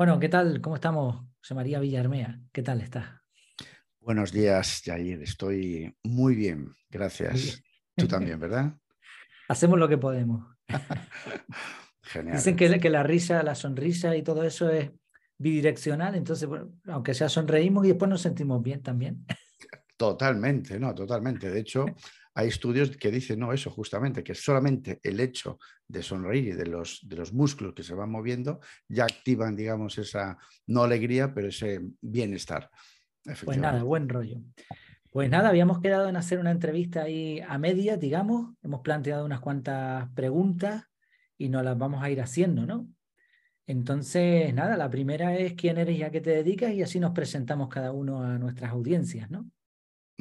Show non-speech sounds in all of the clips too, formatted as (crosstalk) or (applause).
Bueno, ¿qué tal? ¿Cómo estamos? José María Villarmea, ¿qué tal estás? Buenos días, Jair. Estoy muy bien, gracias. Tú (laughs) también, ¿verdad? Hacemos lo que podemos. (laughs) Genial. Dicen que, que, la risa, la sonrisa y todo eso es bidireccional, entonces, aunque sea sonreímos y después nos sentimos bien también. Totalmente, no, totalmente. De hecho, (laughs) hay estudios que dicen, no, eso justamente, que solamente el hecho de sonreír y de los, de los músculos que se van moviendo ya activan, digamos, esa, no alegría, pero ese bienestar. Pues nada, buen rollo. Pues nada, habíamos quedado en hacer una entrevista ahí a media, digamos. Hemos planteado unas cuantas preguntas y nos las vamos a ir haciendo, ¿no? Entonces, nada, la primera es quién eres y a qué te dedicas y así nos presentamos cada uno a nuestras audiencias, ¿no?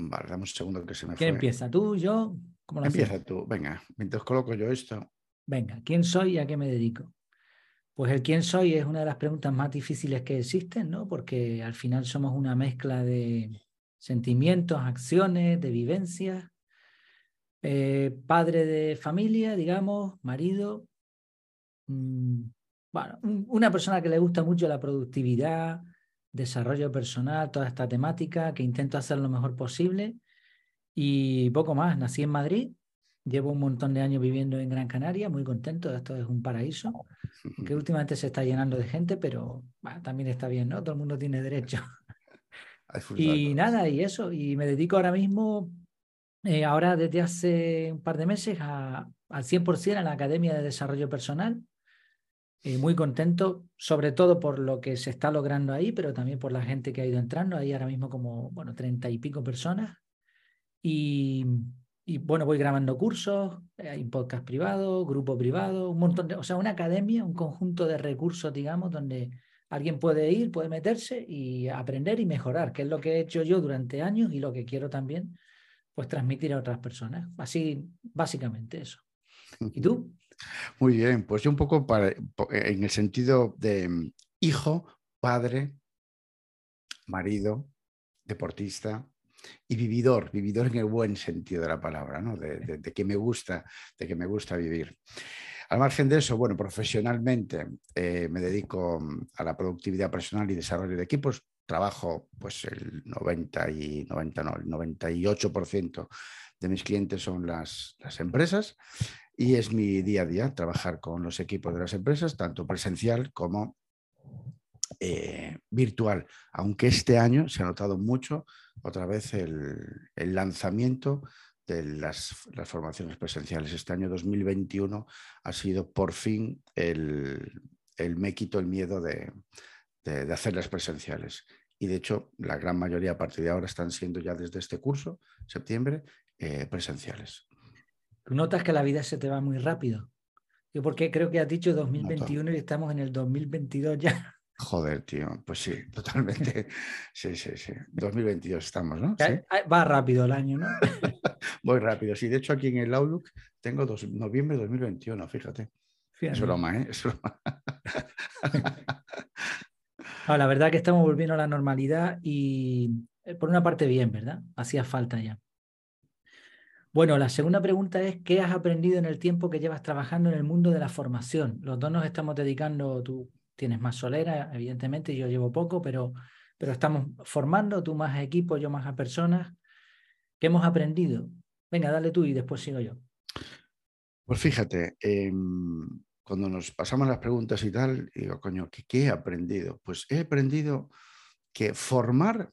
Vale, dame un segundo que se me ¿Quién empieza? ¿Tú, yo? ¿Cómo lo empieza tú, venga, mientras coloco yo esto. Venga, ¿quién soy y a qué me dedico? Pues el quién soy es una de las preguntas más difíciles que existen, ¿no? Porque al final somos una mezcla de sentimientos, acciones, de vivencias. Eh, padre de familia, digamos, marido. Mm, bueno, una persona que le gusta mucho la productividad, desarrollo personal, toda esta temática, que intento hacer lo mejor posible. Y poco más, nací en Madrid, llevo un montón de años viviendo en Gran Canaria, muy contento, esto es un paraíso, que (laughs) últimamente se está llenando de gente, pero también está bien, ¿no? Todo el mundo tiene derecho. (laughs) y nada, y eso, y me dedico ahora mismo, eh, ahora desde hace un par de meses, a, al 100% a la Academia de Desarrollo Personal, eh, muy contento, sobre todo por lo que se está logrando ahí, pero también por la gente que ha ido entrando. Ahí ahora mismo como, bueno, treinta y pico personas. Y, y, bueno, voy grabando cursos, eh, hay podcast privado, grupo privado, un montón de, o sea, una academia, un conjunto de recursos, digamos, donde alguien puede ir, puede meterse y aprender y mejorar, que es lo que he hecho yo durante años y lo que quiero también, pues transmitir a otras personas. Así, básicamente eso. (laughs) ¿Y tú? Muy bien, pues yo un poco en el sentido de mm, hijo, padre, marido, deportista y vividor, vividor en el buen sentido de la palabra, ¿no? de, que me gusta, de que me gusta vivir. Al margen de eso, bueno, profesionalmente eh, me dedico mm, a la productividad personal y desarrollo de equipos. Trabajo, pues el 90 y 90, no, el 98% de mis clientes son las, las empresas y es mi día a día trabajar con los equipos de las empresas, tanto presencial como eh, virtual, aunque este año se ha notado mucho otra vez el, lanzamiento de las, formaciones presenciales. Este año 2021 ha sido por fin el, me quito el miedo de, de, hacerlas presenciales. Y de hecho, la gran mayoría a partir de ahora están siendo ya desde este curso, septiembre, eh, presenciales. Notas que la vida se te va muy rápido. Yo porque creo que has dicho 2021 y estamos en el 2022 ya. Joder, tío, pues sí, (laughs) totalmente. Sí, sí, sí. 2022 estamos, ¿no? Va rápido el año, ¿no? (laughs) Muy rápido. Sí, de hecho aquí en el Outlook tengo dos, noviembre de 2021, fíjate. Es broma, ¿eh? Es broma. (laughs) la verdad que estamos volviendo a la normalidad y eh, por una parte bien, ¿verdad? Hacía falta ya. Bueno, la segunda pregunta es, ¿qué has aprendido en el tiempo que llevas trabajando en el mundo de la formación? Los dos nos estamos dedicando, tú tienes más solera, evidentemente, yo llevo poco, pero, pero estamos formando, tú más a equipo, yo más a personas. ¿Qué hemos aprendido? Venga, dale tú y después sigo yo. Pues fíjate, em, cuando nos pasamos las preguntas y tal, digo, coño, ¿qué, ¿qué he aprendido? Pues he aprendido que formar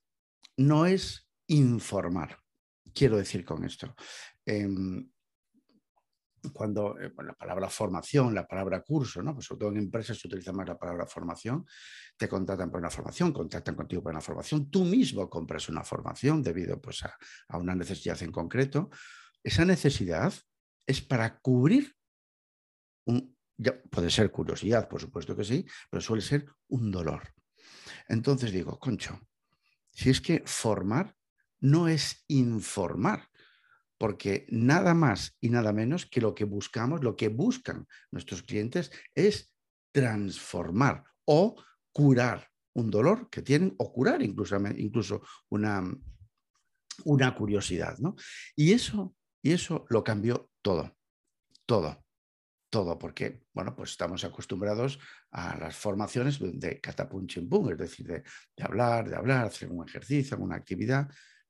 no es informar quiero decir con esto? Em, cuando eh, la palabra formación, la palabra curso, ¿no? pues sobre todo en empresas se utiliza más la palabra formación, te contratan por una formación, contactan contigo por una formación, tú mismo compras una formación debido pues, a, una necesidad en concreto. Esa necesidad es para cubrir un, puede ser curiosidad, por supuesto que sí, pero suele ser un dolor. Entonces digo, concho, si es que formar no es informar, porque nada más y nada menos que lo que buscamos, lo que buscan nuestros clientes es transformar o curar un dolor que tienen o curar incluso, incluso una, una curiosidad. ¿no? Y, eso, y eso lo cambió todo, todo todo, porque, bueno, pues estamos acostumbrados a las formaciones de catapum chimpum, es decir, de, de, hablar, de hablar, hacer un ejercicio, alguna actividad,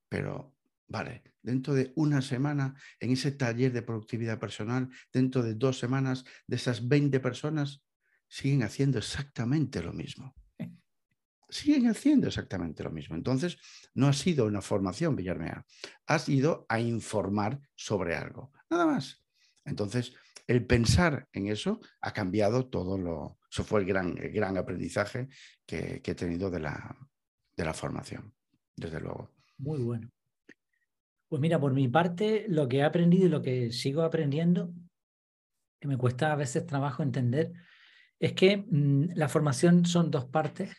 pero, vale, dentro de una semana, en ese taller de productividad personal, dentro de dos semanas, de esas 20 personas, siguen haciendo exactamente lo mismo. Siguen haciendo exactamente lo mismo. Entonces, no ha sido una formación, Villarmea, has ido a informar sobre algo, nada más. Entonces, el pensar en eso ha cambiado todo lo... Eso fue el gran, gran aprendizaje que, he tenido de la, de la formación, desde luego. Muy bueno. Pues mira, por mi parte, lo que he aprendido y lo que sigo aprendiendo, que me cuesta a veces trabajo entender, es que mm, la formación son dos partes.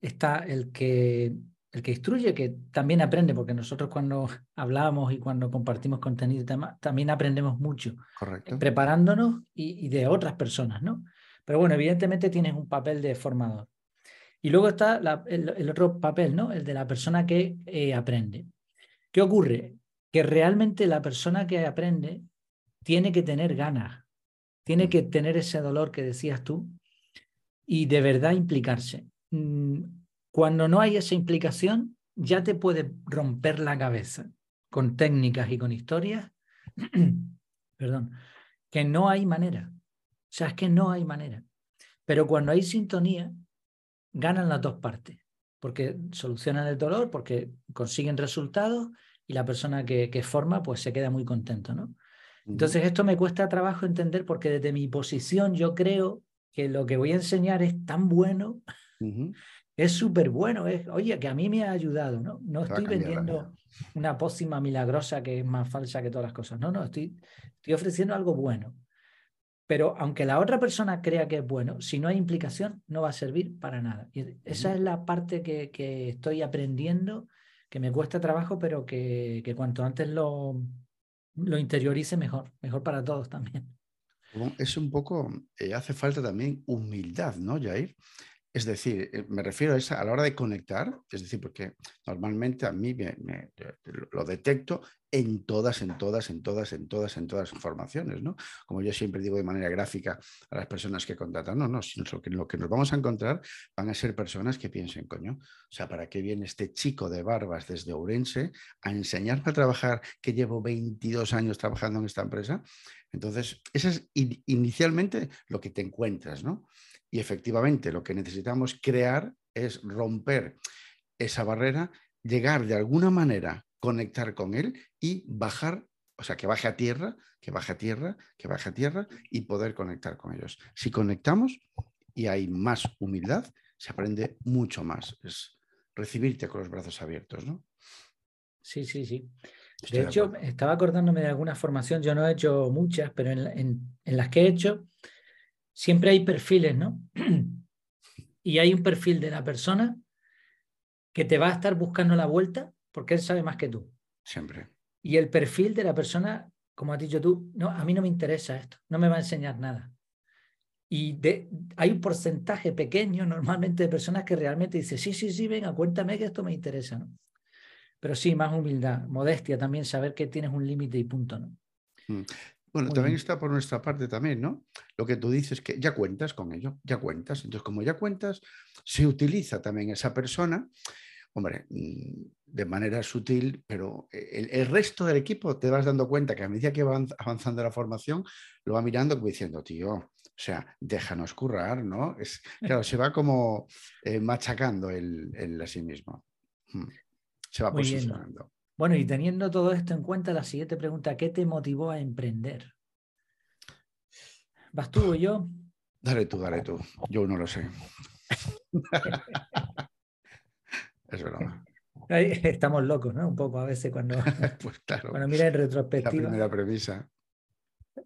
Está el que el que instruye, que también aprende, porque nosotros cuando (laughs) hablamos y cuando compartimos contenido también aprendemos mucho, Correcto. preparándonos y, de otras personas, ¿no? Pero bueno, evidentemente tienes un papel de formador. Y luego está el, otro papel, ¿no? El de la persona que eh, aprende. ¿Qué ocurre? Que realmente la persona que aprende tiene que tener ganas, tiene mm. que tener ese dolor que decías tú y de verdad implicarse. Mm, cuando no hay esa implicación, ya te puede romper la cabeza con técnicas y con historias, (clears throat) perdón, que no hay manera. O sea, es que no hay manera. Pero cuando hay sintonía, ganan las dos partes, porque solucionan el dolor, porque consiguen resultados y la persona que, que forma pues se queda muy contento, ¿no? Entonces esto me cuesta trabajo entender porque desde mi posición yo creo que lo que voy a enseñar es tan bueno es súper bueno. Es, oye, que a mí me ha ayudado, ¿no? No estoy vendiendo una pócima milagrosa que es más falsa que todas las cosas. No, no, estoy, estoy ofreciendo algo bueno. Pero aunque la otra persona crea que es bueno, si no hay implicación, no va a servir para nada. Y esa es la parte que, que, estoy aprendiendo, que me cuesta trabajo, pero que, cuanto antes lo, lo interiorice, mejor. Mejor para todos también. Es un poco, eh, hace falta también humildad, ¿no, Jair? Es decir, eh, me refiero a esa a la hora de conectar, es decir, porque normalmente a mí me, lo detecto en todas, en todas, en todas, en todas, en todas las formaciones, ¿no? Como yo siempre digo de manera gráfica a las personas que contratan, no, no, sino que, lo que nos vamos a encontrar van a ser personas que piensen, coño, o sea, ¿para qué viene este chico de barbas desde Ourense a enseñarme a trabajar que llevo 22 años trabajando en esta empresa? Entonces, eso es inicialmente lo que te encuentras, ¿no? Y efectivamente lo que necesitamos crear es romper esa barrera, llegar de alguna manera, conectar con él y bajar, o sea, que baje a tierra, que baje a tierra, que baje a tierra y poder conectar con ellos. Si conectamos y hay más humildad, se aprende mucho más. Es recibirte con los brazos abiertos, ¿no? Sí, sí, sí. de hecho, estaba acordándome de alguna formación, yo no he hecho muchas, pero en las que he hecho, siempre hay perfiles, ¿no? (clears throat) y hay un perfil de la persona que te va a estar buscando la vuelta porque él sabe más que tú. Siempre. Y el perfil de la persona, como has dicho tú, no, a mí no me interesa esto, no me va a enseñar nada. Y de, hay un porcentaje pequeño normalmente de personas que realmente dicen, sí, sí, sí, venga, cuéntame que esto me interesa, ¿no? Pero sí, más humildad, modestia también, saber que tienes un límite y punto, ¿no? Bueno, también está por nuestra parte también, ¿no? Lo que tú dices que ya cuentas con ello, ya cuentas. Entonces, como ya cuentas, se utiliza también esa persona, hombre, mm, de manera sutil, pero el, resto del equipo te vas dando cuenta que a medida que va avanzando la formación, lo va mirando como diciendo, tío, o sea, déjanos currar, ¿no? Es, claro, se va como eh, machacando el, a sí mismo. Hmm. Se va posicionando. Bueno, y teniendo todo esto en cuenta, la siguiente pregunta, ¿qué te motivó a emprender? ¿Vas tú o yo? Dale tú, dale tú. Yo no lo sé. (laughs) es verdad. Estamos locos, ¿no? Un poco a veces cuando, (laughs) pues claro, cuando mira en retrospectiva. La primera premisa.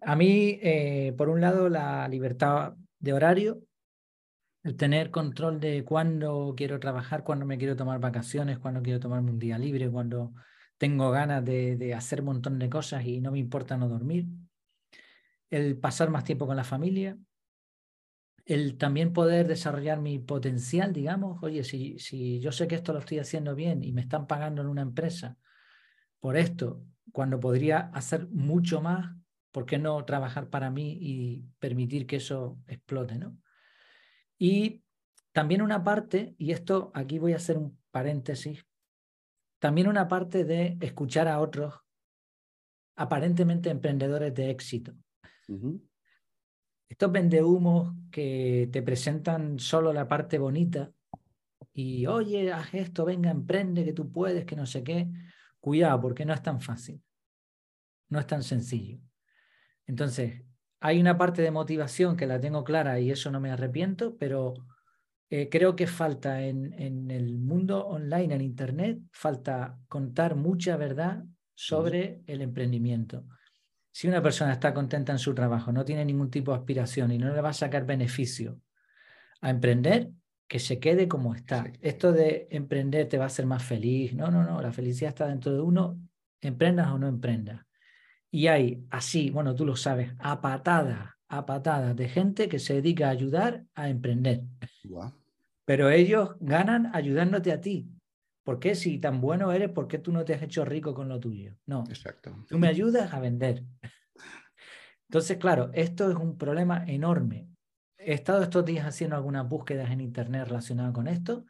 A mí, eh, por un lado, la libertad de horario, el tener control de cuándo quiero trabajar, cuándo me quiero tomar vacaciones, cuándo quiero tomarme un día libre, cuándo tengo ganas de, hacer un montón de cosas y no me importa no dormir, el pasar más tiempo con la familia, el también poder desarrollar mi potencial, digamos, oye, si, si yo sé que esto lo estoy haciendo bien y me están pagando en una empresa por esto, cuando podría hacer mucho más, ¿Por qué no trabajar para mí y permitir que eso explote? ¿no? Y también una parte, y esto aquí voy a hacer un paréntesis, también una parte de escuchar a otros aparentemente emprendedores de éxito. Estos vendehumos que te presentan solo la parte bonita y, oye, haz esto, venga, emprende, que tú puedes, que no sé qué. Cuidado, porque no es tan fácil. No es tan sencillo. Entonces, hay una parte de motivación que la tengo clara y eso no me arrepiento, pero eh, creo que falta en, en, el mundo online, en Internet, falta contar mucha verdad sobre el emprendimiento. Si una persona está contenta en su trabajo, no tiene ningún tipo de aspiración y no le va a sacar beneficio a emprender, que se quede como está. Esto de emprender te va a hacer más feliz. No, no, no, la felicidad está dentro de uno, emprendas o no emprendas. Y hay así, bueno, tú lo sabes, a patadas, a patadas de gente que se dedica a ayudar a emprender. Pero ellos ganan ayudándote a ti. ¿Por qué si tan bueno eres, por qué tú no te has hecho rico con lo tuyo? No. Exacto. Tú me ayudas a vender. Entonces, claro, esto es un problema enorme. He estado estos días haciendo algunas búsquedas en internet relacionadas con esto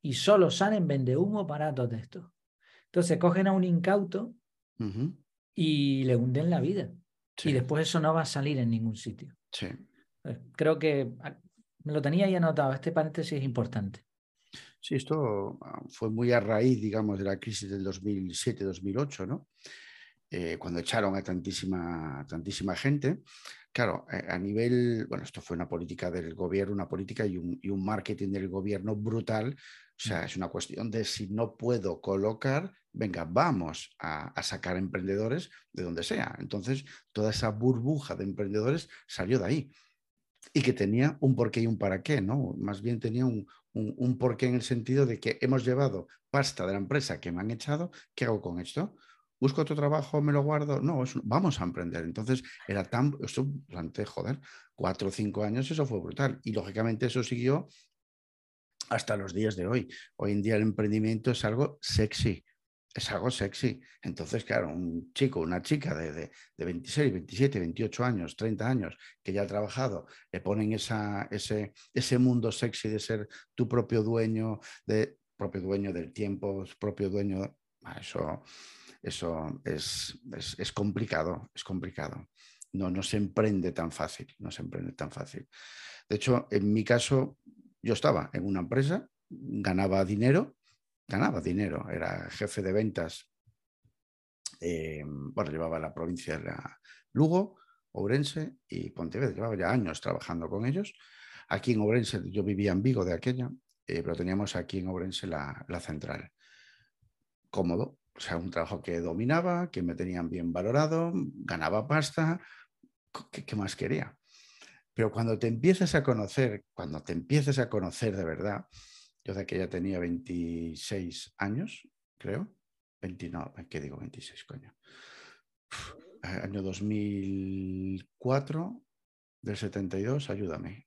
y solo salen vende humo baratos de esto. Entonces cogen a un incauto y le hunden la vida. Y después eso no va a salir en ningún sitio. Sí. Pues creo que ah, me lo tenía ahí anotado. Este paréntesis es importante. Sí, esto ah, fue muy a raíz, digamos, de la crisis del 2007-2008, ¿no? Eh, cuando echaron a tantísima, tantísima gente. Claro, eh, a nivel, bueno, esto fue una política del gobierno, una política y un, y un marketing del gobierno brutal. O sea, es una cuestión de si no puedo colocar, venga, vamos a, sacar emprendedores de donde sea. Entonces, toda esa burbuja de emprendedores salió de ahí y que tenía un porqué y un para qué, ¿no? Más bien tenía un, un, porqué en el sentido de que hemos llevado pasta de la empresa que me han echado, ¿qué hago con esto? ¿Busco otro trabajo? ¿Me lo guardo? No, vamos a emprender. Entonces, era tan, esto durante, joder, cuatro o cinco años, eso fue brutal. Y lógicamente eso siguió hasta los días de hoy. Hoy en día el emprendimiento es algo sexy, es algo sexy. Entonces, claro, un chico, una chica de, de, 26, 27, 28 años, 30 años, que ya ha trabajado, le ponen esa, ese, ese mundo sexy de ser tu propio dueño, de, propio dueño del tiempo, propio dueño. Ah, eso, eso es, es, complicado, es complicado. No, no se emprende tan fácil, no se emprende tan fácil. De hecho, en mi caso, yo estaba en una empresa, ganaba dinero, ganaba dinero, era jefe de ventas, eh, bueno, llevaba la provincia de Lugo, Ourense y Pontevedra, llevaba ya años trabajando con ellos. Aquí en Ourense, yo vivía en Vigo de aquella, eh, pero teníamos aquí en Ourense la, central. Cómodo, o sea, un trabajo que dominaba, que me tenían bien valorado, ganaba pasta, qué más quería? Pero cuando te empiezas a conocer, cuando te empiezas a conocer de verdad, yo de que ya tenía 26 años, creo, 20, no, ¿qué digo 26, coño? año 2004, del 72, ayúdame.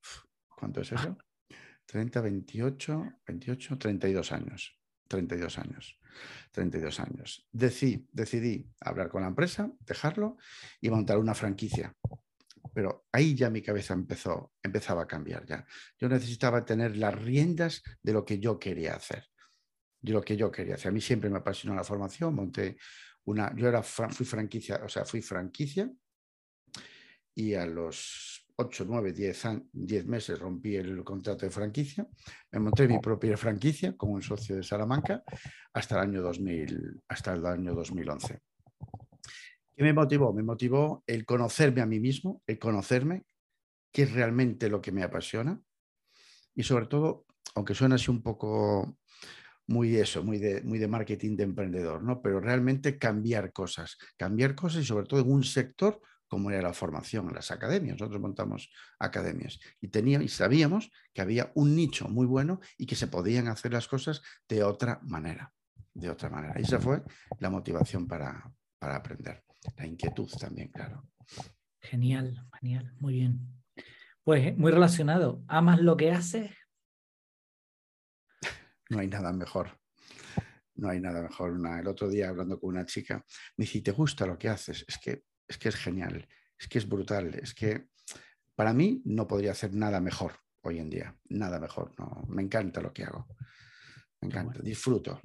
¿Cuánto es eso? 30, 28, 28, 32 años. 32 años. 32 años. Decidí, decidí hablar con la empresa, dejarlo y montar una franquicia pero ahí ya mi cabeza empezó, empezaba a cambiar ya. Yo necesitaba tener las riendas de lo que yo quería hacer, de lo que yo quería hacer. A mí siempre me apasionó la formación, monté una, yo era, fui franquicia, o sea, fui franquicia y a los 8, 9, 10, 10 meses rompí el contrato de franquicia, me monté mi propia franquicia como un socio de Salamanca hasta el año 2000, hasta el año 2011. ¿Qué me motivó? Me motivó el conocerme a mí mismo, el conocerme, qué es realmente lo que me apasiona y sobre todo, aunque suena así un poco muy eso, muy de, muy de marketing de emprendedor, ¿no? Pero realmente cambiar cosas, cambiar cosas y sobre todo en un sector como era la formación las academias. Nosotros montamos academias y, teníamos, y sabíamos que había un nicho muy bueno y que se podían hacer las cosas de otra manera. De otra manera. Esa fue la motivación para, para aprender. La inquietud también, claro. Genial, genial, muy bien. Pues muy relacionado. ¿Amas lo que haces? No hay nada mejor. No hay nada mejor. el otro día hablando con una chica, me dice, ¿te gusta lo que haces? Es que es, que es genial. es que es brutal. Es que para mí no podría hacer nada mejor hoy en día, nada mejor. No, me encanta lo que hago. Me encanta, disfruto.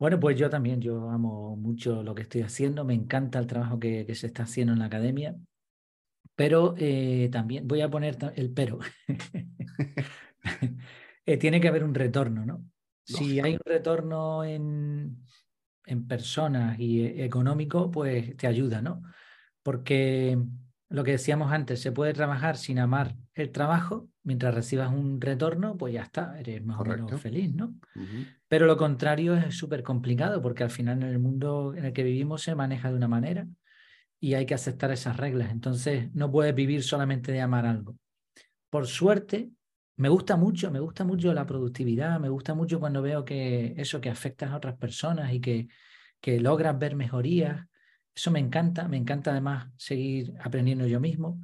Bueno, pues yo también, yo amo mucho lo que estoy haciendo, me encanta el trabajo que, se está haciendo en la academia, pero eh, también voy a poner el pero. (laughs) Eh, tiene que haber un retorno, ¿no? Si hay un retorno en, en personas y eh, económico, pues te ayuda, ¿no? Porque lo que decíamos antes, se puede trabajar sin amar el trabajo, mientras recibas un retorno, pues ya está, eres más o menos feliz, ¿no? Pero lo contrario es súper complicado porque al final en el mundo en el que vivimos se maneja de una manera y hay que aceptar esas reglas. Entonces no puedes vivir solamente de amar algo. Por suerte, me gusta mucho, me gusta mucho la productividad, me gusta mucho cuando veo que eso, que afectas a otras personas y que, que logras ver mejorías eso me encanta, me encanta además seguir aprendiendo yo mismo,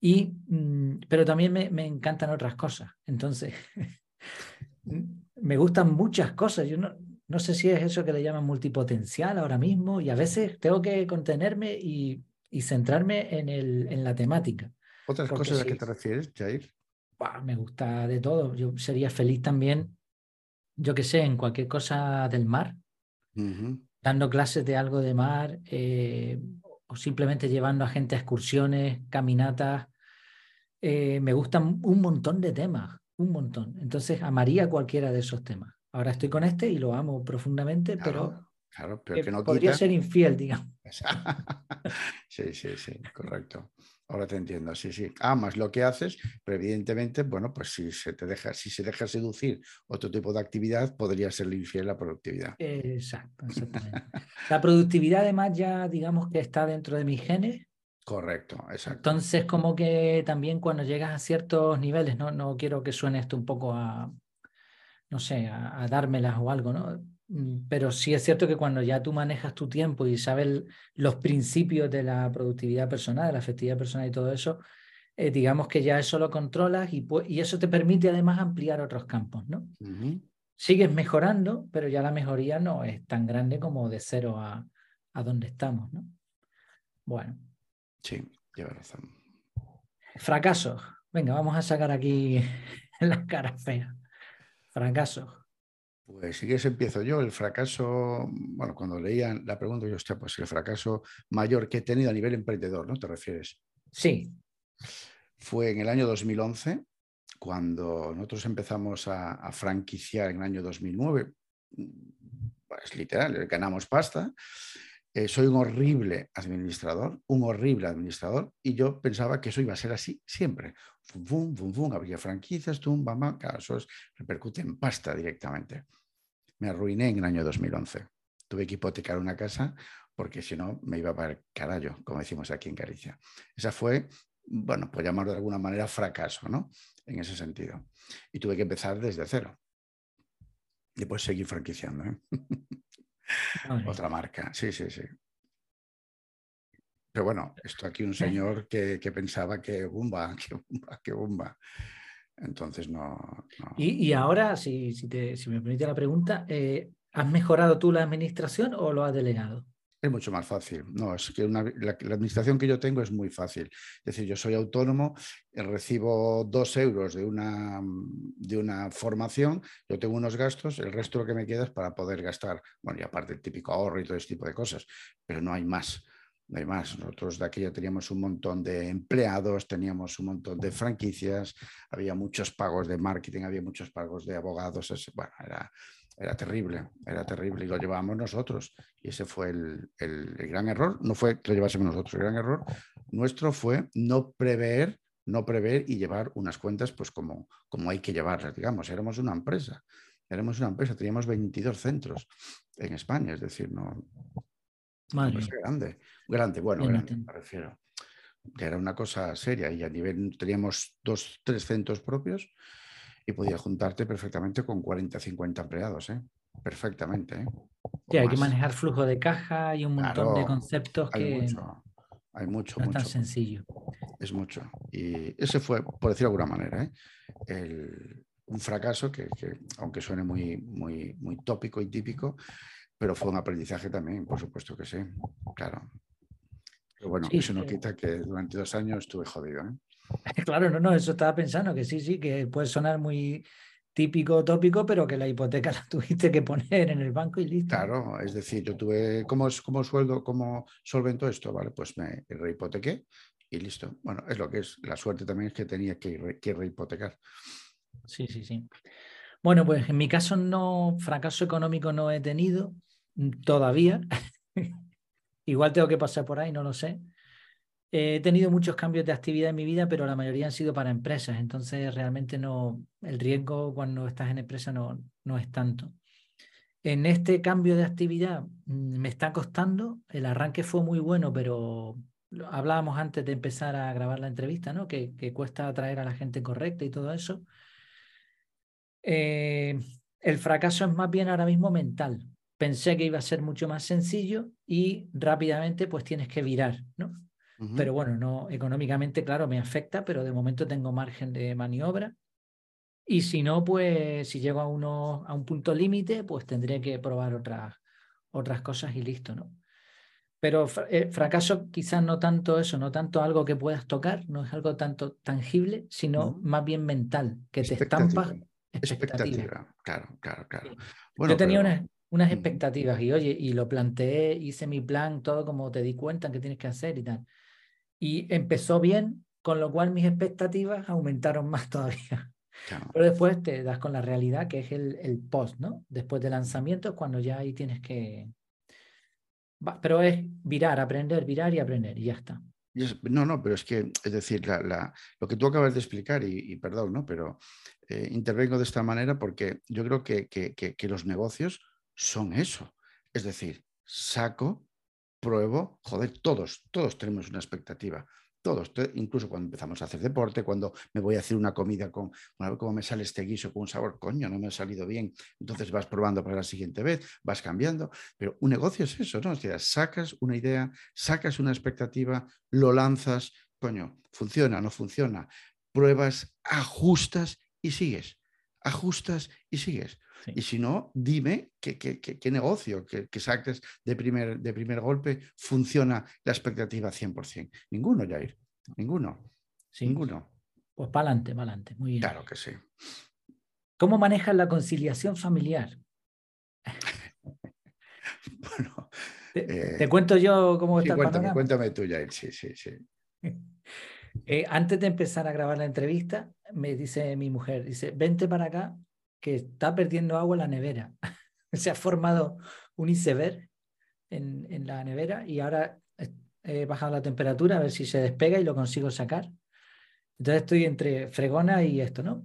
y, mm, pero también me, me, encantan otras cosas. Entonces, (laughs) me gustan muchas cosas. Yo no, no sé si es eso que le llaman multipotencial ahora mismo, y a veces tengo que contenerme y, y centrarme en, el, en la temática. ¿Otras cosas a las que te refieres, Jair? me gusta de todo. Yo sería feliz también, yo que sé, en cualquier cosa del mar dando clases de algo de mar eh, o simplemente llevando a gente a excursiones, caminatas. Eh, me gustan un montón de temas, un montón. Entonces amaría cualquiera de esos temas. Ahora estoy con este y lo amo profundamente, pero, claro, pero que no podría ser infiel, digamos. (laughs) sí, sí, sí, correcto. Ahora te entiendo, sí, sí. Amas lo que haces, pero evidentemente, bueno, pues si se te deja, si se deja seducir otro tipo de actividad, podría ser infiel la productividad. Exacto, exactamente. la productividad además ya digamos que está dentro de mis genes. Correcto, exacto. Entonces, como que también cuando llegas a ciertos niveles, no, no quiero que suene esto un poco a, no sé, a dármelas o algo, ¿no? Mm, pero sí es cierto que cuando ya tú manejas tu tiempo y sabes los principios de la productividad personal, de la efectividad personal y todo eso, eh, digamos que ya eso lo controlas y, y, eso te permite además ampliar otros campos, ¿no? Sigues mejorando, pero ya la mejoría no es tan grande como de cero a, a donde estamos, ¿no? Bueno. Sí, lleva razón. Fracasos. Venga, vamos a sacar aquí (laughs) las caras feas. Fracasos. Pues si quieres empiezo yo. El fracaso, bueno, cuando leía la pregunta, yo, hostia, pues el fracaso mayor que he tenido a nivel emprendedor, ¿no? ¿Te refieres? Sí. Fue en el año 2011, cuando nosotros empezamos a, franquiciar en el año 2009. Pues literal, ganamos pasta. Eh, soy un horrible administrador, un horrible administrador, y yo pensaba que eso iba a ser así siempre. Fum, fum, fum, habría franquicias, tum, bam, claro, eso repercute en pasta directamente me arruiné en el año 2011. Tuve que hipotecar una casa porque si no me iba para el carajo, como decimos aquí en Galicia. Esa fue, bueno, pues llamarlo de alguna manera fracaso, ¿no? En ese sentido. Y tuve que empezar desde cero. Y pues seguir franquiciando. ¿eh? (laughs) Otra marca, sí, sí, sí. Pero bueno, esto aquí un señor que, pensaba que bomba, (laughs) que bomba, que bomba. Entonces no. Y, ahora, si, si, me permite la pregunta, eh, ¿has mejorado tú la administración o lo has delegado? Es mucho más fácil. No, es que la, administración que yo tengo es muy fácil. Es decir, yo soy autónomo, eh, recibo dos euros de una, de una formación, yo tengo unos gastos, el resto lo que me queda es para poder gastar. Bueno, y aparte el típico ahorro y todo ese tipo de cosas, pero no hay más no hay más. Nosotros de aquí ya teníamos un montón de empleados, teníamos un montón de franquicias, había muchos pagos de marketing, había muchos pagos de abogados. Bueno, era, era terrible, era terrible y lo llevábamos nosotros. Y ese fue el, el, gran error. No fue que lo llevásemos nosotros, el gran error nuestro fue no prever, no prever y llevar unas cuentas pues como, como hay que llevarlas, digamos. Éramos una empresa, éramos una empresa, teníamos 22 centros en España, es decir, no, grande, grande, bueno, grande, me refiero. Era una cosa seria y a nivel teníamos dos, tres centros propios y podía juntarte perfectamente con 40, 50 empleados, ¿eh? perfectamente. ¿eh? Sí, hay que manejar flujo de caja y un montón de conceptos hay que mucho, hay mucho, no es tan sencillo. Es mucho. Y ese fue, por decirlo de alguna manera, ¿eh? un fracaso que, que, aunque suene muy, muy, muy tópico y típico, pero fue un aprendizaje también, por supuesto que sí, claro. Pero bueno, eso no quita que durante dos años estuve jodido. ¿eh? (laughs) Claro, no, no, eso estaba pensando, que sí, sí, que puede sonar muy típico, tópico, pero que la hipoteca (laughs) la tuviste que poner en el banco y listo. Claro, es decir, yo tuve, ¿cómo, cómo sueldo, cómo solvento esto? Vale, pues me rehipotequé y listo. Bueno, es lo que es. La suerte también es que tenía que, que rehipotecar. Sí, sí, sí. Bueno, pues en mi caso no, fracaso económico no he tenido mm, todavía. (laughs) Igual tengo que pasar por ahí, no lo sé. He tenido muchos cambios de actividad en mi vida, pero la mayoría han sido para empresas. Entonces, realmente no, el riesgo cuando estás en empresa no, no es tanto. En este cambio de actividad mm, me está costando. El arranque fue muy bueno, pero hablábamos antes de empezar a grabar la entrevista, ¿no? Que, que cuesta atraer a la gente correcta y todo eso. Eh, el fracaso es más bien ahora mismo mental. Pensé que iba a ser mucho más sencillo y rápidamente pues tienes que virar, ¿no? Pero bueno, no económicamente, claro, me afecta, pero de momento tengo margen de maniobra. Y si no, pues si llego a, uno, a un punto límite, pues tendré que probar otras, otras cosas y listo, ¿no? Pero eh, fracaso quizás no tanto eso, no tanto algo que puedas tocar, no es algo tanto tangible, sino más bien mental, que te estampa expectativa. Claro, claro, claro. Yo tenía unas, unas expectativas y oye, y lo planteé, hice mi plan, todo como te di cuenta que tienes que hacer y tal. Y empezó bien, con lo cual mis expectativas aumentaron más (laughs) todavía. Pero después te das con la realidad que es el, el post, ¿no? Después del lanzamiento es cuando ya ahí tienes que... Pero es virar, aprender, virar y aprender y ya está. No, no, pero es que, es decir, la, lo que tú acabas de explicar, y, perdón, ¿no? Pero eh, intervengo de esta manera porque yo creo que, que, que, los negocios son eso. Es decir, saco, pruebo, joder, todos, todos tenemos una expectativa. Todos, incluso cuando empezamos a hacer deporte, cuando me voy a hacer una comida con, ver cómo me sale este guiso con un sabor, coño, no me ha salido bien. Entonces vas probando para la siguiente vez, vas cambiando. Pero un negocio es eso, ¿no? O sea, sacas una idea, sacas una expectativa, lo lanzas, coño, funciona, no funciona. Pruebas, ajustas y sigues. Ajustas y sigues. Y si no, dime qué, qué, negocio que, saques de primer, de primer golpe funciona la expectativa 100%. Ninguno, Jair. Ninguno. Ninguno. Pues para adelante, para adelante. Muy bien. Claro que sí. ¿Cómo manejas la conciliación familiar? (laughs) bueno. Te, eh, cuento yo cómo está el cuéntame, Cuéntame tú, Jair. Sí, sí, sí. (laughs) Eh, antes de empezar a grabar la entrevista, me dice mi mujer, dice, vente para acá que está perdiendo agua la nevera. (laughs) Se ha formado un iceberg en, en, la nevera y ahora he bajado la temperatura a ver si se despega y lo consigo sacar. Entonces estoy entre fregona y esto, ¿no?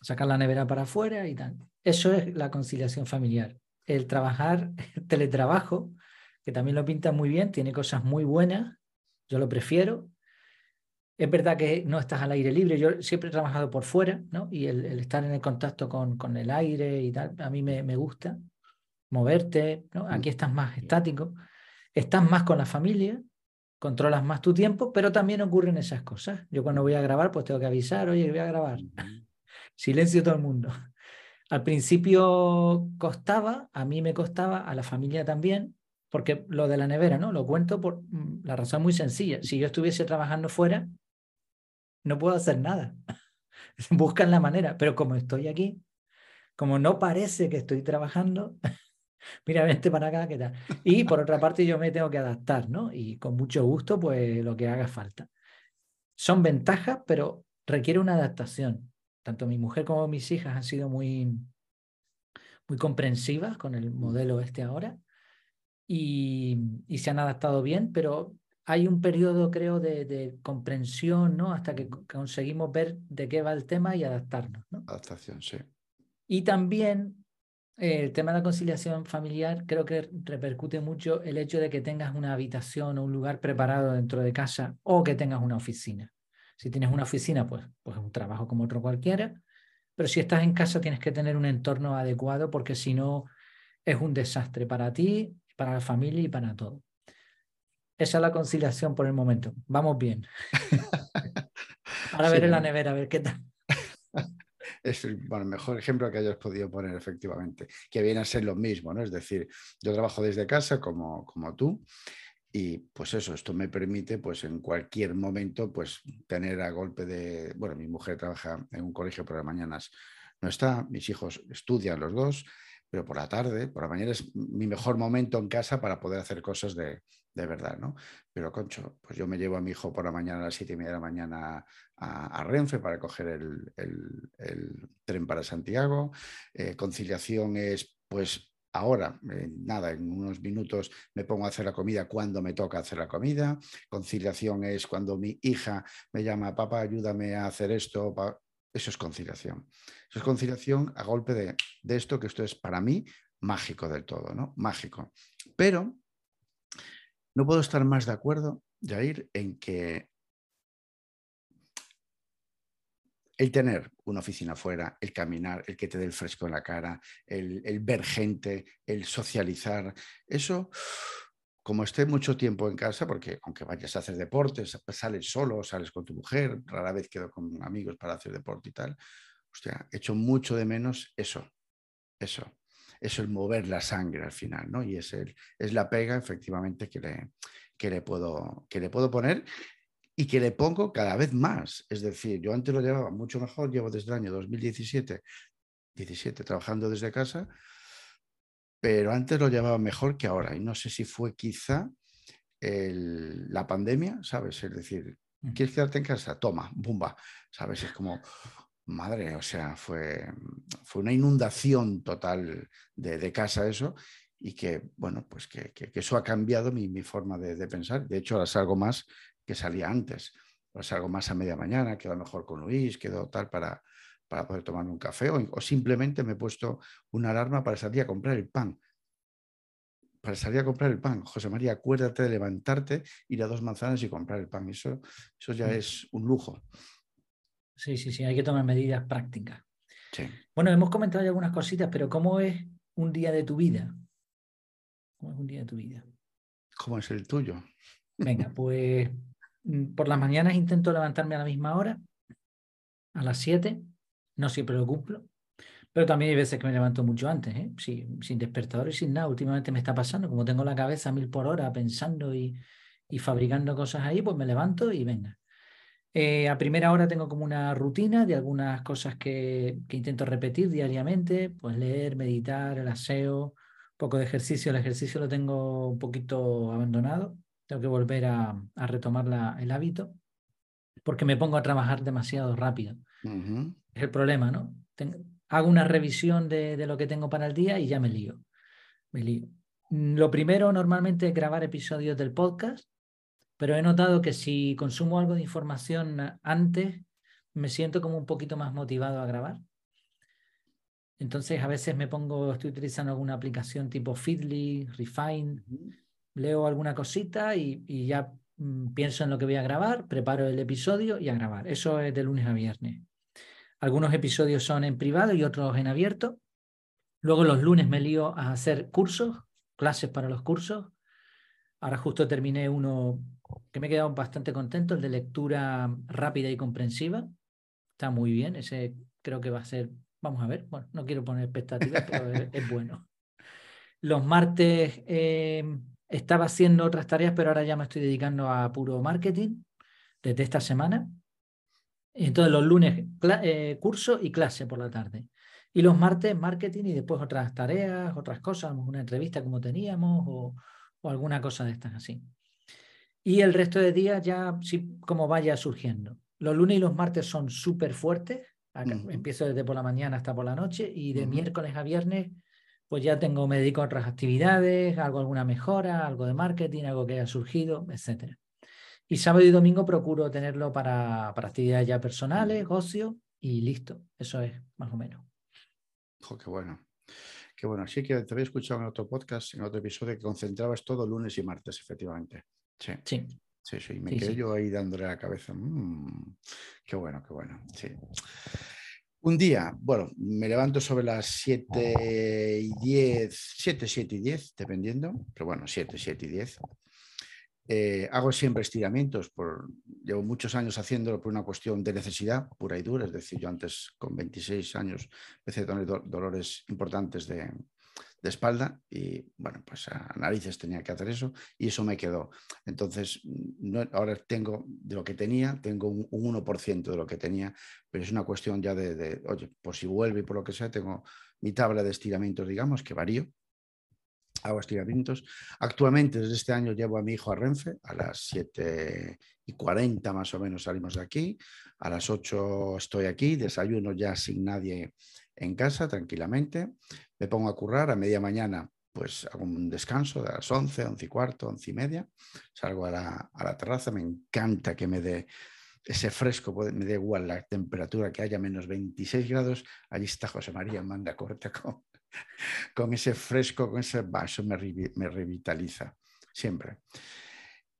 Sacar la nevera para afuera y tal. Eso es la conciliación familiar. El trabajar, (laughs) el teletrabajo, que también lo pinta muy bien, tiene cosas muy buenas, yo lo prefiero, es verdad que no estás al aire libre, yo siempre he trabajado por fuera, ¿no? Y el, estar en el contacto con, con, el aire y tal, a mí me, me gusta. Moverte, ¿no? Aquí estás más estático, estás más con la familia, controlas más tu tiempo, pero también ocurren esas cosas. Yo cuando voy a grabar, pues tengo que avisar, oye, voy a grabar. (laughs) Silencio todo el mundo. Al principio costaba, a mí me costaba, a la familia también, porque lo de la nevera, ¿no? Lo cuento por mm, la razón muy sencilla. Si yo estuviese trabajando fuera, no puedo hacer nada. (laughs) Buscan la manera, pero como estoy aquí, como no parece que estoy trabajando, (laughs) mira, vente para acá, ¿qué tal? Y por otra parte yo me tengo que adaptar, ¿no? Y con mucho gusto, pues lo que haga falta. Son ventajas, pero requiere una adaptación. Tanto mi mujer como mis hijas han sido muy, muy comprensivas con el modelo este ahora y, y se han adaptado bien, pero hay un periodo, creo, de, comprensión, ¿no? Hasta que conseguimos ver de qué va el tema y adaptarnos, ¿no? Adaptación, sí. Y también eh, el tema de la conciliación familiar, creo que repercute mucho el hecho de que tengas una habitación o un lugar preparado dentro de casa o que tengas una oficina. Si tienes una oficina, pues, pues es un trabajo como otro cualquiera, pero si estás en casa tienes que tener un entorno adecuado porque si no es un desastre para ti, para la familia y para todo. Esa es la conciliación por el momento. Vamos bien. (laughs) Ahora ver en la nevera, a ver qué tal. (laughs) Es el mejor ejemplo que hayas podido poner, efectivamente, que viene a ser lo mismo, ¿no? Es decir, yo trabajo desde casa como, como tú Y pues eso, esto me permite pues en cualquier momento pues tener a golpe de, bueno, mi mujer trabaja en un colegio por las mañanas, no está, mis hijos estudian los dos, pero por la tarde, por la mañana es mi mejor momento en casa para poder hacer cosas de, verdad, ¿no? Pero, concho, pues yo me llevo a mi hijo por la mañana a las siete y media de la mañana a, Renfe para coger el, tren para Santiago. Eh, conciliación es, pues, ahora, nada, en unos minutos me pongo a hacer la comida cuando me toca hacer la comida. Conciliación es cuando mi hija me llama, papá, ayúdame a hacer esto. Eso es conciliación. Eso es conciliación a golpe de, de esto, que esto es para mí mágico del todo, ¿no? Mágico. Pero no puedo estar más de acuerdo, Jair, en que el tener una oficina fuera, el caminar, el que te dé el fresco en la cara, el, el ver gente, el socializar, eso como esté mucho tiempo en casa, porque aunque vayas a hacer deportes, sales solo, sales con tu mujer, rara vez quedo con amigos para hacer deporte y tal, hostia, echo mucho de menos eso, eso, eso el mover la sangre al final, ¿no? Y es, el, es la pega efectivamente que le, que, le puedo, que le puedo poner y que le pongo cada vez más. Es decir, yo antes lo llevaba mucho mejor, llevo desde el año 2017, 17 trabajando desde casa pero antes lo llevaba mejor que ahora. Y no sé si fue quizá la pandemia, ¿sabes? Es decir, mm. ¿quieres quedarte en casa? Toma, bumba, ¿sabes? Es como, madre, o sea, fue, fue una inundación total de, casa eso y que, bueno, pues que, eso ha cambiado mi, forma de, pensar. De hecho, ahora salgo más que salía antes. Ahora salgo más a media mañana, quedo mejor con Luis, quedo tal para, para poder tomarme un café o, simplemente me he puesto una alarma para salir a comprar el pan. Para salir a comprar el pan. José María, acuérdate de levantarte, ir a dos manzanas y comprar el pan. Eso, eso ya mm. es un lujo. Sí, sí, sí, hay que tomar medidas prácticas. Bueno, hemos comentado ya algunas cositas, pero ¿cómo es un día de tu vida? ¿Cómo es un día de tu vida? ¿Cómo es el tuyo? Venga, (laughs) pues mm, por las mañanas intento levantarme a la misma hora, a las 7, no siempre lo cumplo, pero también hay veces que me levanto mucho antes, ¿eh? sin despertador y sin nada. Últimamente me está pasando, como tengo la cabeza a mil por hora pensando y, fabricando cosas ahí, pues me levanto y venga. Eh, a primera hora tengo como una rutina de algunas cosas que, intento repetir diariamente, pues leer, meditar, el aseo, un poco de ejercicio. El ejercicio lo tengo un poquito abandonado, tengo que volver a, retomar el hábito, porque me pongo a trabajar demasiado rápido. Es el problema, ¿no? hago una revisión de, lo que tengo para el día y ya me lío. Me lío. Mm, lo primero normalmente es grabar episodios del podcast, pero he notado que si consumo algo de información antes, me siento como un poquito más motivado a grabar. Entonces a veces me pongo, estoy utilizando alguna aplicación tipo Feedly, Refine, leo alguna cosita y, y ya mm, pienso en lo que voy a grabar, preparo el episodio y a grabar. Eso es de lunes a viernes. Algunos episodios son en privado y otros en abierto. Luego los lunes me lío a hacer cursos, clases para los cursos. Ahora justo terminé uno que me he quedado bastante contento, el de lectura rápida y comprensiva. Está muy bien, ese creo que va a ser, vamos a ver, bueno, no quiero poner expectativas, (laughs) pero es, bueno. Los martes eh, estaba haciendo otras tareas, pero ahora ya me estoy dedicando a puro marketing desde esta semana. Entonces los lunes eh, curso y clase por la tarde. Y los martes marketing y después otras tareas, otras cosas, una entrevista como teníamos o, alguna cosa de estas así. Y el resto de días ya sí, como vaya surgiendo. Los lunes y los martes son súper fuertes. Empiezo desde por la mañana hasta por la noche y de miércoles a viernes pues ya tengo, me dedico a otras actividades, hago alguna mejora, algo de marketing, algo que haya surgido, etcétera. Y sábado y domingo procuro tenerlo para, actividades ya personales, ocio y listo. Eso es, más o menos. qué bueno. Qué bueno. Sí que te había escuchado en otro podcast, en otro episodio, que concentrabas todo lunes y martes, efectivamente. Sí. Sí. Sí, sí. Me quedé yo ahí dándole la cabeza. Mm, qué bueno, qué bueno. Sí. Un día, bueno, me levanto sobre las 7 y 10, 7, 7 y 10, dependiendo, pero bueno, 7, 7 y 10. Eh, hago siempre estiramientos, por, llevo muchos años haciéndolo por una cuestión de necesidad pura y dura, es decir, yo antes con 26 años empecé a tener dolores importantes de, de espalda y bueno, pues a narices tenía que hacer eso y eso me quedó. Entonces, no, ahora tengo de lo que tenía, tengo un, 1% de lo que tenía, pero es una cuestión ya de, de, oye, por si vuelve y por lo que sea, tengo mi tabla de estiramientos, digamos, que varío hago estiramientos. Actualmente, desde este año, llevo a mi hijo a Renfe, a las 7 y 40 más o menos salimos de aquí, a las 8 estoy aquí, desayuno ya sin nadie en casa, tranquilamente, me pongo a currar, a media mañana pues hago un descanso de las 11, 11 y cuarto, 11 y media, salgo a la, a la terraza, me encanta que me dé ese fresco, me da igual la temperatura que haya, menos 26 grados, allí está José María en manga corta con, con ese fresco, con ese vaso, me, revitaliza siempre.